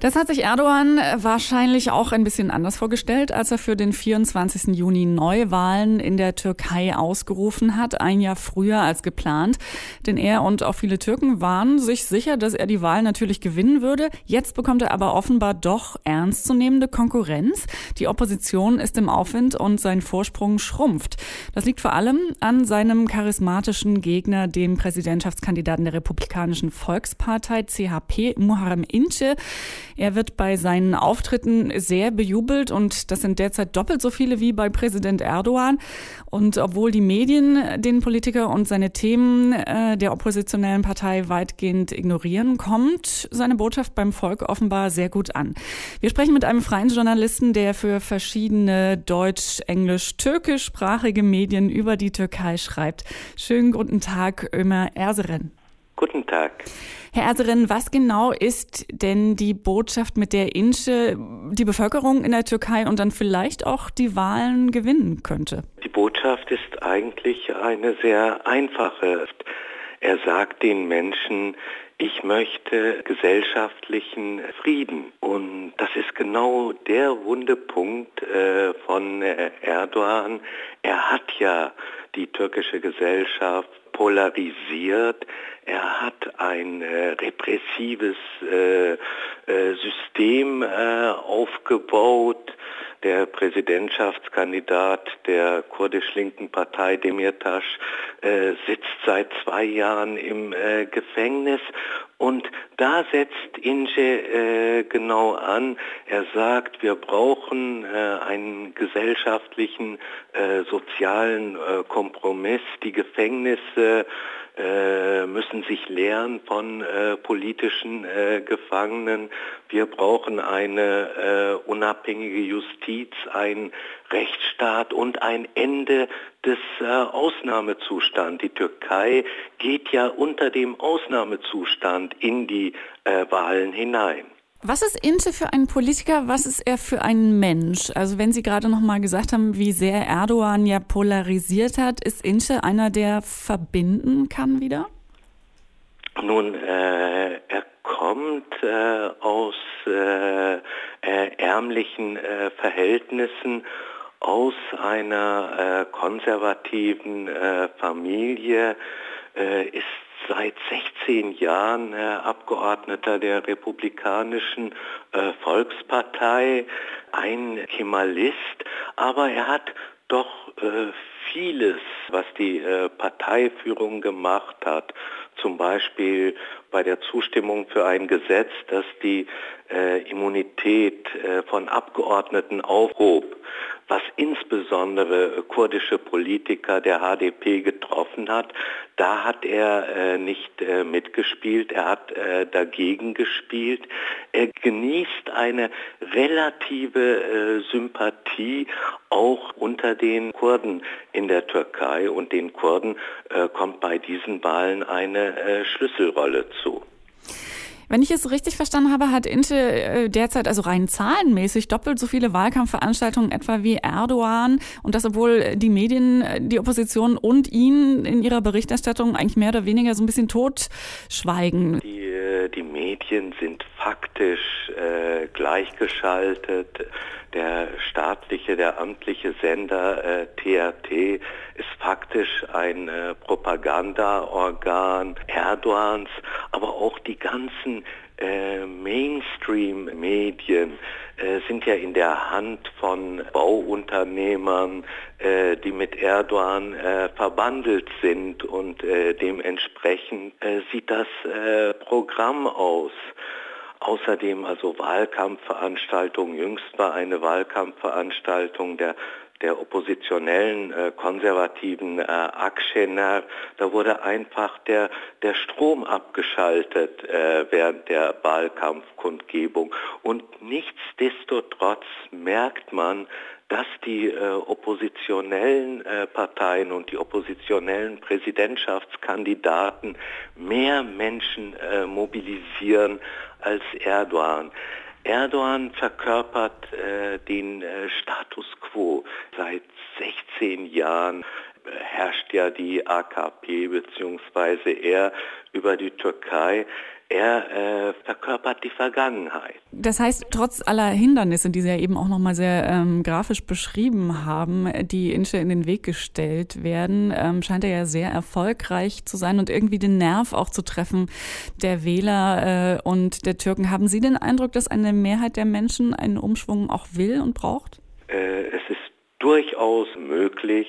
Das hat sich Erdogan wahrscheinlich auch ein bisschen anders vorgestellt, als er für den 24. Juni Neuwahlen in der Türkei ausgerufen hat, ein Jahr früher als geplant. Denn er und auch viele Türken waren sich sicher, dass er die Wahl natürlich gewinnen würde. Jetzt bekommt er aber offenbar doch ernstzunehmende Konkurrenz. Die Opposition ist im Aufwind und sein Vorsprung schrumpft. Das liegt vor allem an seinem charismatischen Gegner, dem Präsidentschaftskandidaten der Republikanischen Volkspartei CHP, Muharrem Ince. Er wird bei seinen Auftritten sehr bejubelt und das sind derzeit doppelt so viele wie bei Präsident Erdogan. Und obwohl die Medien den Politiker und seine Themen äh, der oppositionellen Partei weitgehend ignorieren, kommt seine Botschaft beim Volk offenbar sehr gut an. Wir sprechen mit einem freien Journalisten, der für verschiedene deutsch, englisch, türkischsprachige Medien über die Türkei schreibt. Schönen guten Tag, Ömer Erseren. Guten Tag. Herr Erserin, was genau ist denn die Botschaft, mit der Insche die Bevölkerung in der Türkei und dann vielleicht auch die Wahlen gewinnen könnte? Die Botschaft ist eigentlich eine sehr einfache. Er sagt den Menschen, ich möchte gesellschaftlichen Frieden. Und das ist genau der Wundepunkt äh, von Erdogan. Er hat ja die türkische Gesellschaft polarisiert. Er hat ein äh, repressives äh, äh, System aufgebaut. Der Präsidentschaftskandidat der kurdisch-linken Partei Demirtas äh, sitzt seit zwei Jahren im äh, Gefängnis und da setzt Inge genau an. Er sagt, wir brauchen einen gesellschaftlichen, sozialen Kompromiss. Die Gefängnisse äh, müssen sich lehren von äh, politischen äh, Gefangenen. Wir brauchen eine äh, unabhängige Justiz, einen Rechtsstaat und ein Ende des äh, Ausnahmezustands. Die Türkei geht ja unter dem Ausnahmezustand in die äh, Wahlen hinein. Was ist Ince für ein Politiker? Was ist er für ein Mensch? Also wenn Sie gerade noch mal gesagt haben, wie sehr Erdogan ja polarisiert hat, ist Ince einer, der verbinden kann wieder? Nun, äh, er kommt äh, aus äh, äh ärmlichen äh, Verhältnissen, aus einer äh, konservativen Familie, ist seit 16 Jahren äh, Abgeordneter der Republikanischen äh, Volkspartei, ein Kemalist, aber er hat doch äh, vieles, was die äh, Parteiführung gemacht hat, zum Beispiel bei der Zustimmung für ein Gesetz, das die äh, Immunität äh, von Abgeordneten aufhob, was insbesondere kurdische Politiker der HDP getroffen hat, da hat er äh, nicht äh, mitgespielt, er hat äh, dagegen gespielt. Er genießt eine relative äh, Sympathie auch unter den Kurden in der Türkei und den Kurden äh, kommt bei diesen Wahlen eine äh, Schlüsselrolle zu. Wenn ich es richtig verstanden habe, hat Inte äh, derzeit also rein zahlenmäßig doppelt so viele Wahlkampfveranstaltungen etwa wie Erdogan und das obwohl die Medien, äh, die Opposition und ihn in ihrer Berichterstattung eigentlich mehr oder weniger so ein bisschen totschweigen. Die, äh, die Medien sind faktisch äh, gleichgeschaltet. Der staatliche, der amtliche Sender äh, TRT ist faktisch ein äh, Propagandaorgan Erdogans, aber auch die ganzen äh, Mainstream-Medien äh, sind ja in der Hand von Bauunternehmern, äh, die mit Erdogan verbandelt sind und dementsprechend sieht das Programm aus. Außerdem also Wahlkampfveranstaltungen. Jüngst war eine Wahlkampfveranstaltung der der oppositionellen äh, konservativen äh, Akschener, da wurde einfach der, der Strom abgeschaltet äh, während der Wahlkampfkundgebung. Und nichtsdestotrotz merkt man, dass die äh, oppositionellen äh, Parteien und die oppositionellen Präsidentschaftskandidaten mehr Menschen äh, mobilisieren als Erdogan. Erdogan verkörpert äh, den äh, Status quo seit 16 Jahren herrscht ja die AKP bzw. er über die Türkei. Er äh, verkörpert die Vergangenheit. Das heißt, trotz aller Hindernisse, die Sie ja eben auch nochmal sehr ähm, grafisch beschrieben haben, die Inche in den Weg gestellt werden, ähm, scheint er ja sehr erfolgreich zu sein und irgendwie den Nerv auch zu treffen der Wähler äh, und der Türken. Haben Sie den Eindruck, dass eine Mehrheit der Menschen einen Umschwung auch will und braucht? Äh, es ist durchaus möglich,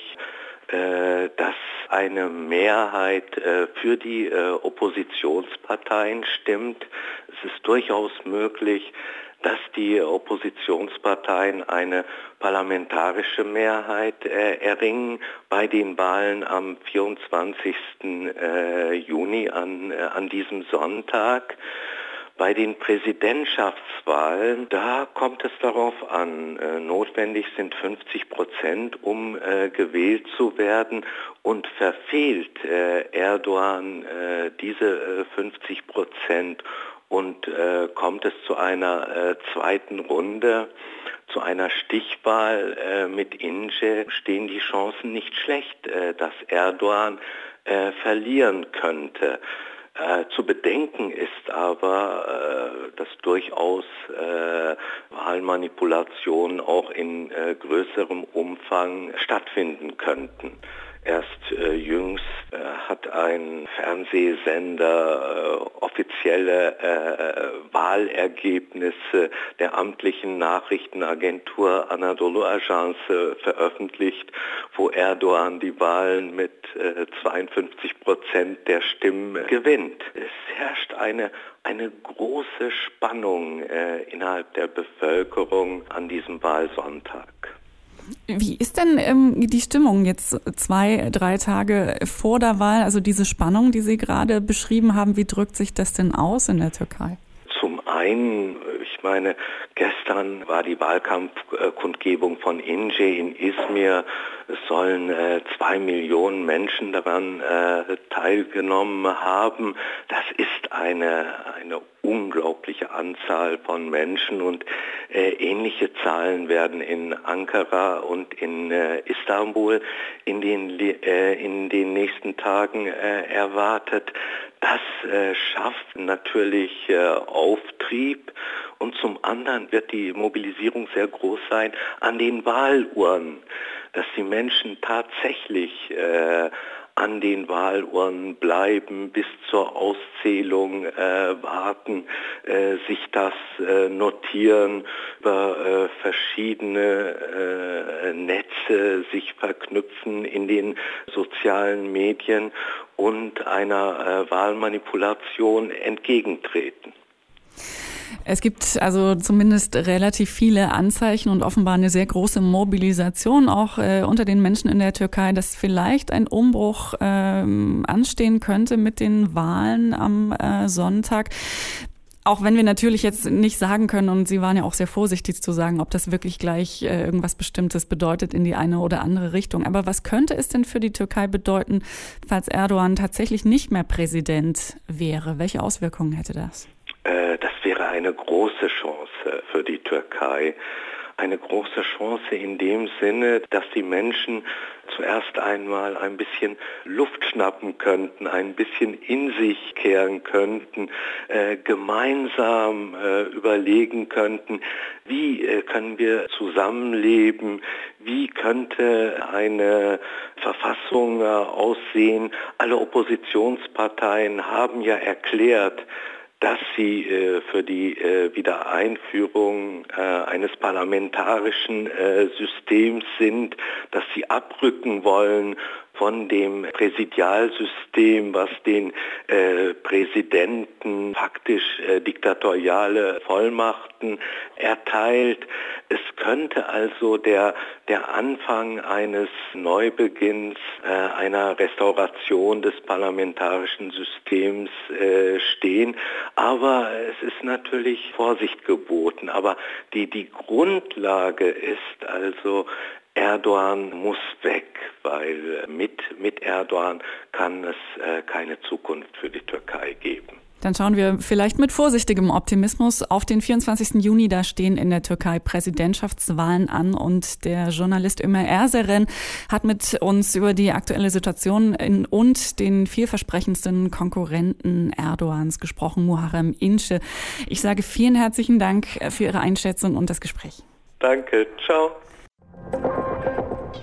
dass eine Mehrheit äh, für die äh, Oppositionsparteien stimmt. Es ist durchaus möglich, dass die Oppositionsparteien eine parlamentarische Mehrheit äh, erringen bei den Wahlen am 24. Äh, Juni an, äh, an diesem Sonntag. Bei den Präsidentschaftswahlen, da kommt es darauf an, äh, notwendig sind 50 Prozent, um äh, gewählt zu werden und verfehlt äh, Erdogan äh, diese 50 äh, Prozent und äh, kommt es zu einer zweiten Runde, zu einer Stichwahl mit Ince, stehen die Chancen nicht schlecht, dass Erdogan verlieren könnte. Äh, zu bedenken ist aber, äh, dass durchaus äh, Wahlmanipulationen auch in äh, größerem Umfang stattfinden könnten. Erst äh, jüngst äh, hat ein Fernsehsender offizielle äh, Wahlergebnisse der amtlichen Nachrichtenagentur Anadolu Agence äh, veröffentlicht, wo Erdogan die Wahlen mit 52 äh, Prozent der Stimmen gewinnt. Es herrscht eine eine große Spannung innerhalb der Bevölkerung an diesem Wahlsonntag. Wie ist denn ähm, die Stimmung jetzt zwei, drei Tage vor der Wahl? Also diese Spannung, die Sie gerade beschrieben haben, wie drückt sich das denn aus in der Türkei? Zum einen, ich meine, gestern war die Wahlkampfkundgebung von Ince in Izmir. Es sollen äh, zwei Millionen Menschen daran äh, teilgenommen haben. Das ist eine, eine unglaubliche Anzahl von Menschen und äh, ähnliche Zahlen werden in Ankara und in äh, Istanbul in den, äh, in den nächsten Tagen äh, erwartet. Das äh, schafft natürlich äh, Auftrieb und zum anderen wird die Mobilisierung sehr groß sein an den Wahlurnen, dass die Menschen tatsächlich an den Wahlurnen bleiben, bis zur Auszählung äh, warten, äh, sich das äh, notieren, über äh, verschiedene äh, Netze sich verknüpfen in den sozialen Medien und einer äh, Wahlmanipulation entgegentreten. Es gibt also zumindest relativ viele Anzeichen und offenbar eine sehr große Mobilisation auch äh, unter den Menschen in der Türkei, dass vielleicht ein Umbruch ähm, anstehen könnte mit den Wahlen am äh, Sonntag. Auch wenn wir natürlich jetzt nicht sagen können, und Sie waren ja auch sehr vorsichtig zu sagen, ob das wirklich gleich äh, irgendwas Bestimmtes bedeutet in die eine oder andere Richtung. Aber was könnte es denn für die Türkei bedeuten, falls Erdogan tatsächlich nicht mehr Präsident wäre? Welche Auswirkungen hätte das? Äh, das wäre eine große Chance für die Türkei. Eine große Chance in dem Sinne, dass die Menschen zuerst einmal ein bisschen Luft schnappen könnten, ein bisschen in sich kehren könnten, äh, gemeinsam äh, überlegen könnten, wie äh, können wir zusammenleben, wie könnte eine Verfassung äh, aussehen. Alle Oppositionsparteien haben ja erklärt, dass sie äh, für die äh, Wiedereinführung äh, eines parlamentarischen äh, Systems sind, dass sie abrücken wollen von dem Präsidialsystem, was den äh, Präsidenten faktisch äh, diktatoriale Vollmachten erteilt. Es könnte also der, der Anfang eines Neubeginns, äh, einer Restauration des parlamentarischen Systems äh, stehen. Aber es ist natürlich Vorsicht geboten. Aber die, die Grundlage ist also Erdogan muss weg, weil mit, mit Erdogan kann es äh, keine Zukunft für die Türkei geben. Dann schauen wir vielleicht mit vorsichtigem Optimismus auf den 24. Juni. Da stehen in der Türkei Präsidentschaftswahlen an und der Journalist Ömer Erseren hat mit uns über die aktuelle Situation in, und den vielversprechendsten Konkurrenten Erdogans gesprochen, Muharrem Ince. Ich sage vielen herzlichen Dank für Ihre Einschätzung und das Gespräch. Danke, ciao.